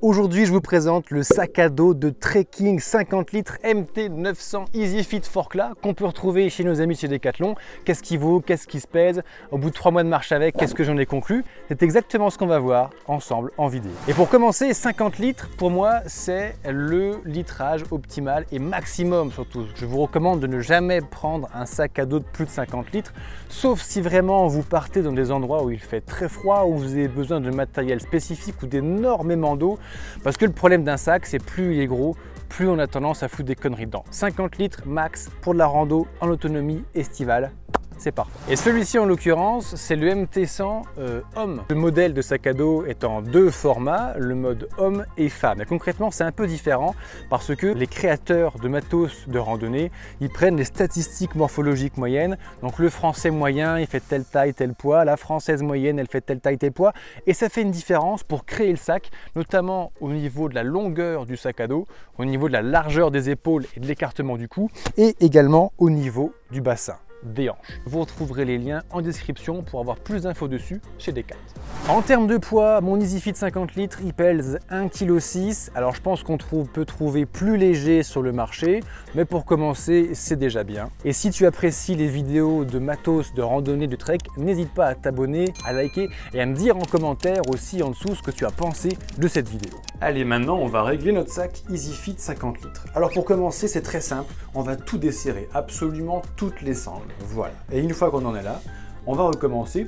Aujourd'hui, je vous présente le sac à dos de trekking 50 litres MT900 EasyFit Forkla qu'on peut retrouver chez nos amis chez Decathlon. Qu'est-ce qui vaut? Qu'est-ce qui se pèse? Au bout de trois mois de marche avec, qu'est-ce que j'en ai conclu? C'est exactement ce qu'on va voir ensemble en vidéo. Et pour commencer, 50 litres, pour moi, c'est le litrage optimal et maximum surtout. Je vous recommande de ne jamais prendre un sac à dos de plus de 50 litres, sauf si vraiment vous partez dans des endroits où il fait très froid, où vous avez besoin de matériel spécifique ou d'énormément d'eau parce que le problème d'un sac, c'est plus il est gros, plus on a tendance à foutre des conneries dedans. 50 litres max pour de la rando en autonomie estivale, c'est parfait. Et celui-ci en l'occurrence, c'est le MT100 euh, homme. Le modèle de sac à dos est en deux formats, le mode homme et femme. Et concrètement, c'est un peu différent parce que les créateurs de matos de randonnée, ils prennent les statistiques morphologiques moyennes. Donc le français moyen, il fait telle taille, tel poids, la française moyenne, elle fait telle taille, tel poids. Et ça fait une différence pour créer le sac, notamment au niveau de la longueur du sac à dos, au niveau de la largeur des épaules et de l'écartement du cou, et également au niveau du bassin des hanches. Vous retrouverez les liens en description pour avoir plus d'infos dessus chez Decathlon. En termes de poids, mon EasyFit 50 litres, il pèse 1,6 kg. Alors je pense qu'on peut trouver plus léger sur le marché, mais pour commencer, c'est déjà bien. Et si tu apprécies les vidéos de matos, de randonnée, de trek, n'hésite pas à t'abonner, à liker et à me dire en commentaire aussi en dessous ce que tu as pensé de cette vidéo. Allez, maintenant on va régler notre sac EasyFit 50 litres. Alors pour commencer, c'est très simple, on va tout desserrer, absolument toutes les sangles. Voilà. Et une fois qu'on en est là, on va recommencer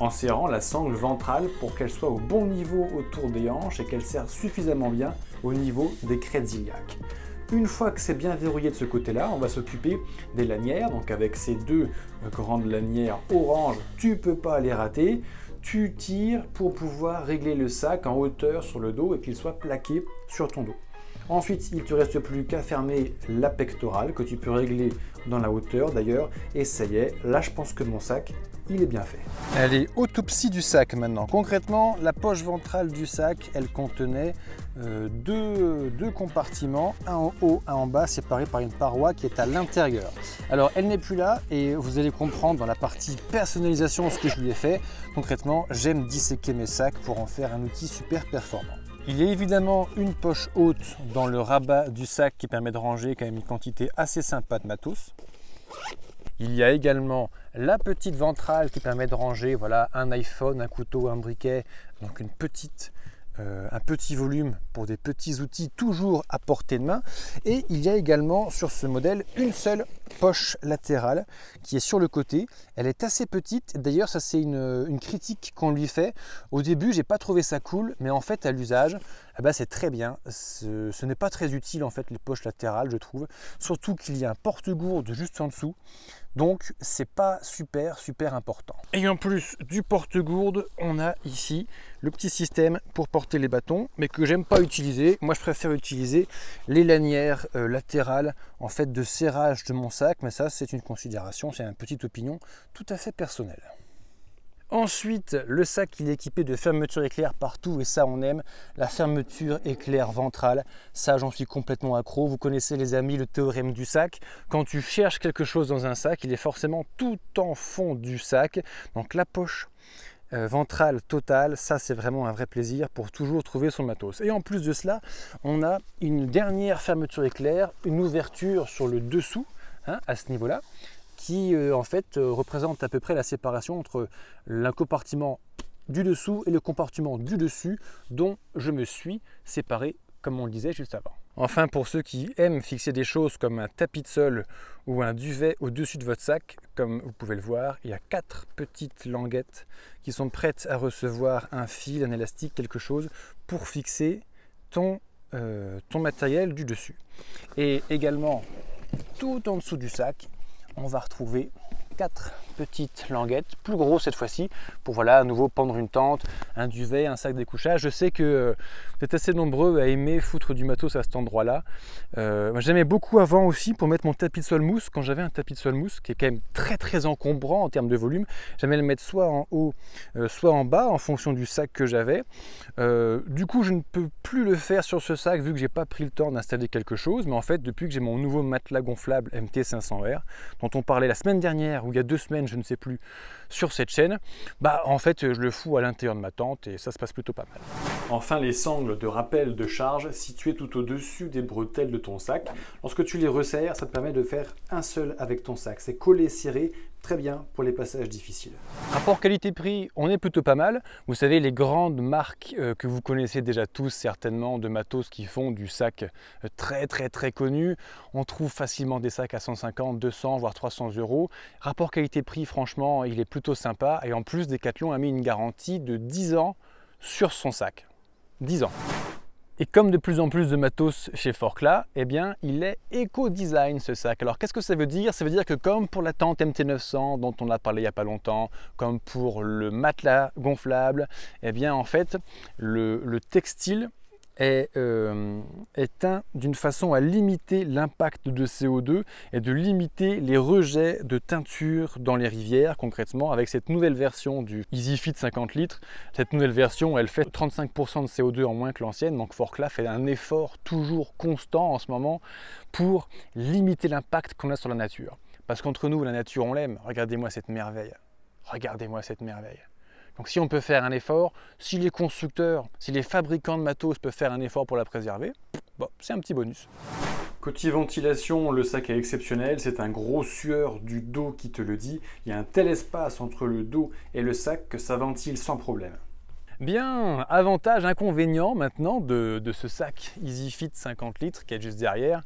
en serrant la sangle ventrale pour qu'elle soit au bon niveau autour des hanches et qu'elle serre suffisamment bien au niveau des crêtes iliaques. Une fois que c'est bien verrouillé de ce côté-là, on va s'occuper des lanières. Donc avec ces deux grandes lanières orange, tu peux pas les rater. Tu tires pour pouvoir régler le sac en hauteur sur le dos et qu'il soit plaqué sur ton dos. Ensuite, il ne te reste plus qu'à fermer la pectorale que tu peux régler dans la hauteur d'ailleurs. Et ça y est, là je pense que mon sac, il est bien fait. Allez, autopsie du sac maintenant. Concrètement, la poche ventrale du sac, elle contenait euh, deux, deux, compartiments, un en haut, un en bas, séparés par une paroi qui est à l'intérieur. Alors, elle n'est plus là et vous allez comprendre dans la partie personnalisation ce que je lui ai fait. Concrètement, j'aime disséquer mes sacs pour en faire un outil super performant. Il y a évidemment une poche haute dans le rabat du sac qui permet de ranger quand même une quantité assez sympa de matos. Il y a également la petite ventrale qui permet de ranger voilà, un iPhone, un couteau, un briquet, donc une petite euh, un petit volume pour des petits outils toujours à portée de main. Et il y a également sur ce modèle une seule poche latérale qui est sur le côté. Elle est assez petite. D'ailleurs, ça c'est une, critique qu'on lui fait. Au début, j'ai pas trouvé ça cool, mais en fait, à l'usage, eh ben, c'est très bien. Ce, ce n'est pas très utile en fait les poches latérales, je trouve. Surtout qu'il y a un porte-gourde juste en dessous. Donc c'est pas super super important. Et en plus du porte-gourde, on a ici le petit système pour porter les bâtons, mais que j'aime pas utiliser. Moi je préfère utiliser les lanières euh, latérales en fait de serrage de mon sac, mais ça c'est une considération, c'est une petite opinion tout à fait personnelle. Ensuite, le sac il est équipé de fermeture éclair partout et ça on aime. La fermeture éclair ventrale, ça j'en suis complètement accro. Vous connaissez les amis le théorème du sac. Quand tu cherches quelque chose dans un sac, il est forcément tout en fond du sac. Donc la poche euh, ventrale totale, ça c'est vraiment un vrai plaisir pour toujours trouver son matos. Et en plus de cela, on a une dernière fermeture éclair, une ouverture sur le dessous hein, à ce niveau-là qui euh, en fait euh, représente à peu près la séparation entre le compartiment du dessous et le compartiment du dessus dont je me suis séparé comme on le disait juste avant. Enfin, pour ceux qui aiment fixer des choses comme un tapis de sol ou un duvet au-dessus de votre sac, comme vous pouvez le voir, il y a quatre petites languettes qui sont prêtes à recevoir un fil, un élastique, quelque chose pour fixer ton, euh, ton matériel du dessus. Et également, tout en dessous du sac, on va retrouver 4 petite languette, plus gros cette fois-ci, pour voilà à nouveau pendre une tente, un duvet, un sac découchage. Je sais que euh, vous êtes assez nombreux à aimer foutre du matos à cet endroit-là. Euh, j'aimais beaucoup avant aussi pour mettre mon tapis de sol mousse, quand j'avais un tapis de sol mousse qui est quand même très très encombrant en termes de volume, j'aimais le mettre soit en haut, euh, soit en bas en fonction du sac que j'avais. Du coup, je ne peux plus le faire sur ce sac vu que j'ai pas pris le temps d'installer quelque chose, mais en fait, depuis que j'ai mon nouveau matelas gonflable MT500R dont on parlait la semaine dernière ou il y a deux semaines je ne sais plus, sur cette chaîne, bah en fait je le fous à l'intérieur de ma tente et ça se passe plutôt pas mal. Enfin les sangles de rappel de charge situées tout au-dessus des bretelles de ton sac. Lorsque tu les resserres, ça te permet de faire un seul avec ton sac. C'est collé, serré, très bien pour les passages difficiles. Rapport qualité-prix, on est plutôt pas mal. Vous savez, les grandes marques euh, que vous connaissez déjà tous certainement de matos qui font du sac euh, très très très connu, on trouve facilement des sacs à 150, 200 voire 300 euros. Rapport qualité-prix, franchement, il est plutôt sympa et en plus, Decathlon a mis une garantie de 10 ans sur son sac. 10 ans. Et comme de plus en plus de matos chez Forclaz, eh bien, il est éco-design ce sac. Alors qu'est-ce que ça veut dire? Ça veut dire que comme pour la tente MT900 dont on a parlé il n'y a pas longtemps, comme pour le matelas gonflable, eh bien en fait, le textile est euh, d'une façon à limiter l'impact de CO2 et de limiter les rejets de teinture dans les rivières concrètement avec cette nouvelle version du EasyFit 50 litres. Cette nouvelle version elle fait 35% de CO2 en moins que l'ancienne donc Forclaz fait un effort toujours constant en ce moment pour limiter l'impact qu'on a sur la nature. Parce qu'entre nous la nature on l'aime, regardez-moi cette merveille. Regardez-moi cette merveille. Donc si on peut faire un effort, si les constructeurs, si les fabricants de matos peuvent faire un effort pour la préserver, c'est un petit bonus. Côté ventilation, le sac est exceptionnel, c'est un gros sueur du dos qui te le dit. Il y a un tel espace entre le dos et le sac que ça ventile sans problème. Bien, avantage, inconvénient maintenant de, ce sac EasyFit 50 litres qui est juste derrière.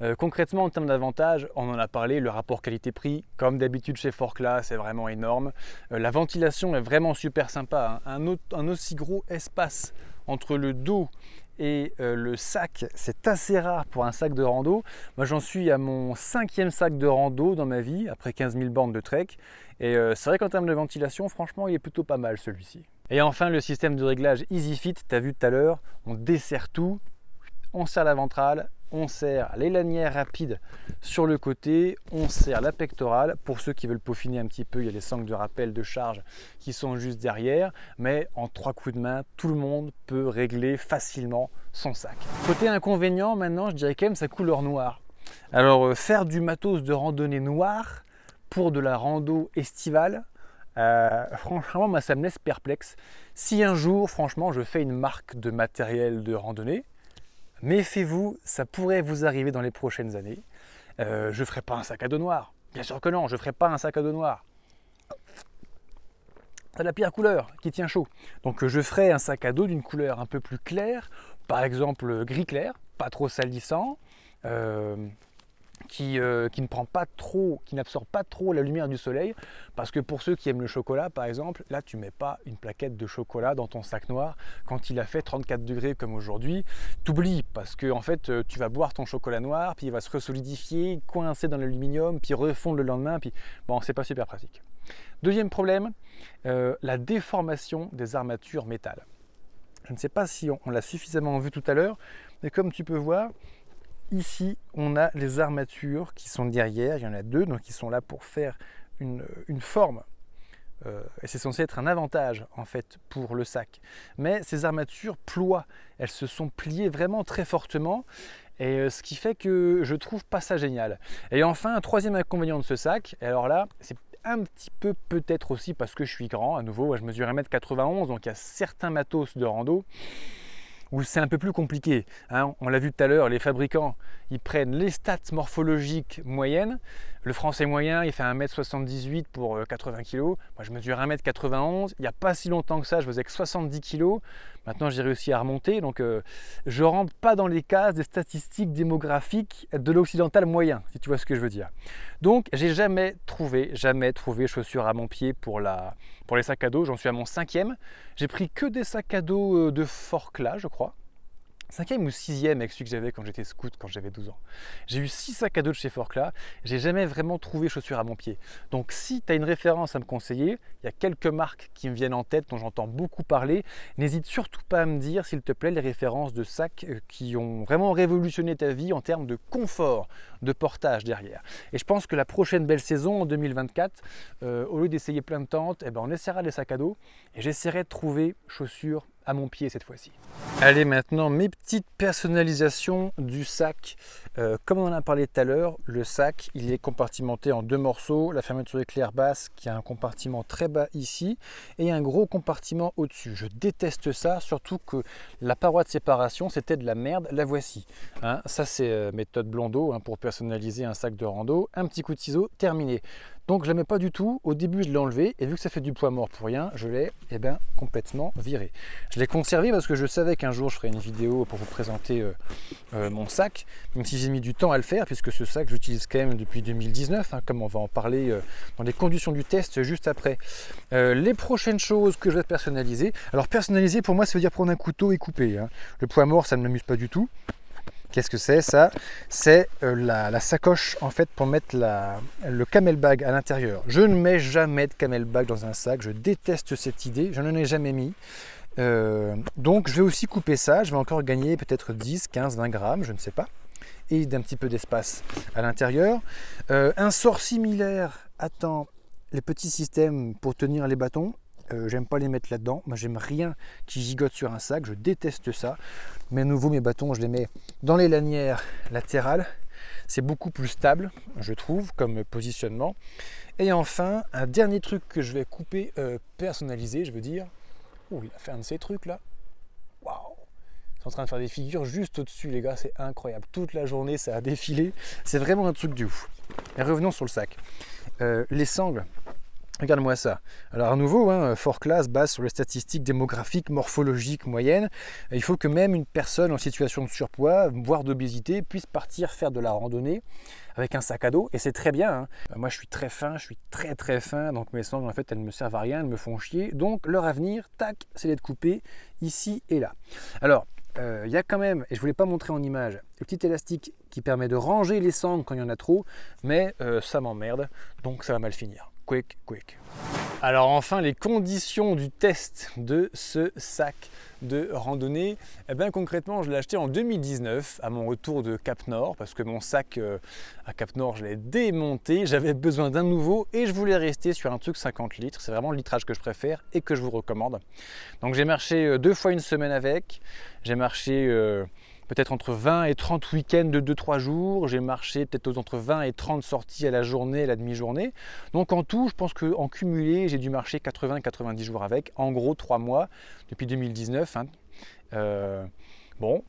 Euh, concrètement, en termes d'avantage, on en a parlé, le rapport qualité-prix, comme d'habitude chez Forclaz, c'est vraiment énorme. Euh, la ventilation est vraiment super sympa. Hein. Un, aussi gros espace entre le dos et euh, le sac, c'est assez rare pour un sac de rando. Moi, j'en suis à mon cinquième sac de rando dans ma vie, après 15 000 bandes de trek. Et c'est vrai qu'en termes de ventilation, franchement, il est plutôt pas mal celui-ci. Et enfin, le système de réglage EasyFit, tu as vu tout à l'heure, on dessert tout, on serre la ventrale, on serre les lanières rapides sur le côté, on serre la pectorale. Pour ceux qui veulent peaufiner un petit peu, il y a les sangles de rappel de charge qui sont juste derrière, mais en trois coups de main, tout le monde peut régler facilement son sac. Côté inconvénient, maintenant, je dirais quand même sa couleur noire. Alors, euh, faire du matos de randonnée noir pour de la rando estivale, euh, franchement, ça me laisse perplexe. Si un jour, franchement, je fais une marque de matériel de randonnée, méfiez-vous, ça pourrait vous arriver dans les prochaines années. Euh, je ne ferai pas un sac à dos noir. Bien sûr que non, je ne ferai pas un sac à dos noir. C'est la pire couleur qui tient chaud. Donc je ferai un sac à dos d'une couleur un peu plus claire, par exemple gris clair, pas trop salissant. Euh, euh, qui, ne prend pas trop, qui n'absorbe pas trop la lumière du soleil. Parce que pour ceux qui aiment le chocolat, par exemple, là tu mets pas une plaquette de chocolat dans ton sac noir quand il a fait 34 degrés comme aujourd'hui. T'oublies parce que en fait euh, tu vas boire ton chocolat noir, puis il va se resolidifier, coincer dans l'aluminium, puis refondre le lendemain, puis bon c'est pas super pratique. Deuxième problème, euh, la déformation des armatures métal. Je ne sais pas si on l'a suffisamment vu tout à l'heure, mais comme tu peux voir, Ici, on a les armatures qui sont derrière, il y en a deux, donc ils sont là pour faire une, forme. Euh, et c'est censé être un avantage en fait pour le sac. Mais ces armatures ploient, elles se sont pliées vraiment très fortement, et euh, ce qui fait que je trouve pas ça génial. Et enfin, un troisième inconvénient de ce sac, et alors là, c'est un petit peu peut-être aussi parce que je suis grand, à nouveau, je mesure 1m91, donc il y a certains matos de rando où c'est un peu plus compliqué. Hein. On l'a vu tout à l'heure, les fabricants, ils prennent les stats morphologiques moyennes. Le français moyen, il fait 1m78 pour 80 euh, kg. Moi, je mesure 1m91. Il n'y a pas si longtemps que ça, je faisais que 70 kg. Maintenant, j'ai réussi à remonter. Donc, euh, je ne rentre pas dans les cases des statistiques démographiques de l'occidental moyen, si tu vois ce que je veux dire. Donc, j'ai jamais trouvé, jamais trouvé chaussures à mon pied pour, la, pour les sacs à dos. J'en suis à mon cinquième. J'ai pris que des sacs à dos euh, de Forclaz, je crois cinquième ou sixième avec celui que j'avais quand j'étais scout, quand j'avais 12 ans. J'ai eu six sacs à dos de chez Forclaz, j'ai jamais vraiment trouvé chaussures à mon pied. Donc si tu as une référence à me conseiller, il y a quelques marques qui me viennent en tête dont j'entends beaucoup parler, n'hésite surtout pas à me dire s'il te plaît les références de sacs euh, qui ont vraiment révolutionné ta vie en termes de confort, de portage derrière. Et je pense que la prochaine belle saison en 2024, euh, au lieu d'essayer plein de tentes, eh ben on essaiera les sacs à dos et j'essaierai de trouver chaussures à mon pied cette fois-ci. Allez maintenant mes petites personnalisations du sac. Euh, comme on en a parlé tout à l'heure, le sac il est compartimenté en deux morceaux. La fermeture éclair basse qui a un compartiment très bas ici et un gros compartiment au-dessus. Je déteste ça, surtout que la paroi de séparation c'était de la merde. La voici. Hein. ça c'est euh, méthode Blondeau hein, pour personnaliser un sac de rando. Un petit coup de ciseau, terminé. Donc je ne l'aimais pas du tout. Au début, je l'ai enlevé et vu que ça fait du poids mort pour rien, je l'ai eh ben, complètement viré. Je l'ai conservé parce que je savais qu'un jour je ferais une vidéo pour vous présenter euh, euh, mon sac, même si j'ai mis du temps à le faire puisque ce sac j'utilise quand même depuis 2019, hein, comme on va en parler euh, dans les conditions du test juste après. les prochaines choses que je vais personnaliser. Alors personnaliser pour moi ça veut dire prendre un couteau et couper. Hein. Le poids mort ça ne m'amuse pas du tout. Qu'est-ce que c'est ça C'est euh, la, sacoche en fait pour mettre le camel bag à l'intérieur. Je ne mets jamais de camel bag dans un sac, je déteste cette idée, je n'en ai jamais mis. Euh, donc je vais aussi couper ça, je vais encore gagner peut-être 10, 15, 20 grammes, je ne sais pas, et d'un petit peu d'espace à l'intérieur. Euh, un sort similaire attend les petits systèmes pour tenir les bâtons. Euh, j'aime pas les mettre là-dedans. Moi, j'aime rien qui gigote sur un sac. Je déteste ça. Mais à nouveau, mes bâtons, je les mets dans les lanières latérales. C'est beaucoup plus stable, je trouve, comme positionnement. Et enfin, un dernier truc que je vais couper, euh, personnaliser, je veux dire. Ouh, il a fait un de ces trucs là. Waouh! C'est en train de faire des figures juste au-dessus, les gars, c'est incroyable. Toute la journée, ça a défilé. C'est vraiment un truc du ouf. Et revenons sur le sac. Euh, les sangles, Regarde-moi ça. Alors à nouveau, hein, fort classe base sur les statistiques démographiques, morphologiques moyennes. Il faut que même une personne en situation de surpoids, voire d'obésité, puisse partir faire de la randonnée avec un sac à dos. Et c'est très bien. Hein. Moi, je suis très fin, je suis très très fin. Donc mes sangles, en fait, elles ne me servent à rien, elles me font chier. Donc leur avenir, tac, c'est d'être coupé ici et là. Alors, euh, il y a quand même, et je ne voulais pas montrer en image, le petit élastique qui permet de ranger les sangles quand il y en a trop, mais euh, ça m'emmerde, donc ça va mal finir quick, quick. Alors enfin, les conditions du test de ce sac de randonnée. Eh bien concrètement, je l'ai acheté en 2019 à mon retour de Cap Nord parce que mon sac euh, à Cap Nord, je l'ai démonté. J'avais besoin d'un nouveau et je voulais rester sur un truc 50 litres. C'est vraiment le litrage que je préfère et que je vous recommande. Donc j'ai marché euh, deux fois une semaine avec. J'ai marché euh, peut-être entre 20 et 30 week-ends de 2-3 jours. J'ai marché peut-être entre 20 et 30 sorties à la journée, à la demi-journée. Donc en tout, je pense qu'en cumulé, j'ai dû marcher 80-90 jours avec, en gros 3 mois depuis 2019. Hein. Euh, bon,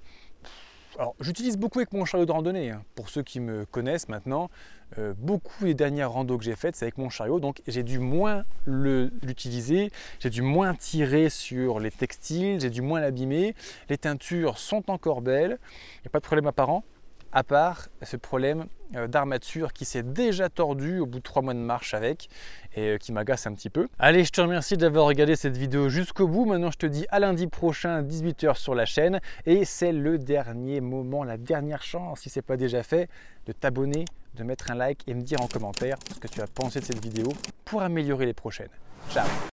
alors j'utilise beaucoup avec mon chariot de randonnée. Hein. Pour ceux qui me connaissent maintenant, euh, beaucoup des dernières randos que j'ai faites, c'est avec mon chariot, donc j'ai dû moins l'utiliser, j'ai dû moins tirer sur les textiles, j'ai dû moins l'abîmer. Les teintures sont encore belles, il n'y a pas de problème apparent à part ce problème euh, d'armature qui s'est déjà tordu au bout de trois mois de marche avec et euh, qui m'agace un petit peu. Allez, je te remercie d'avoir regardé cette vidéo jusqu'au bout. Maintenant, je te dis à lundi prochain, 18h sur la chaîne. Et c'est le dernier moment, la dernière chance, si ce n'est pas déjà fait, de t'abonner, de mettre un like et me dire en commentaire ce que tu as pensé de cette vidéo pour améliorer les prochaines. Ciao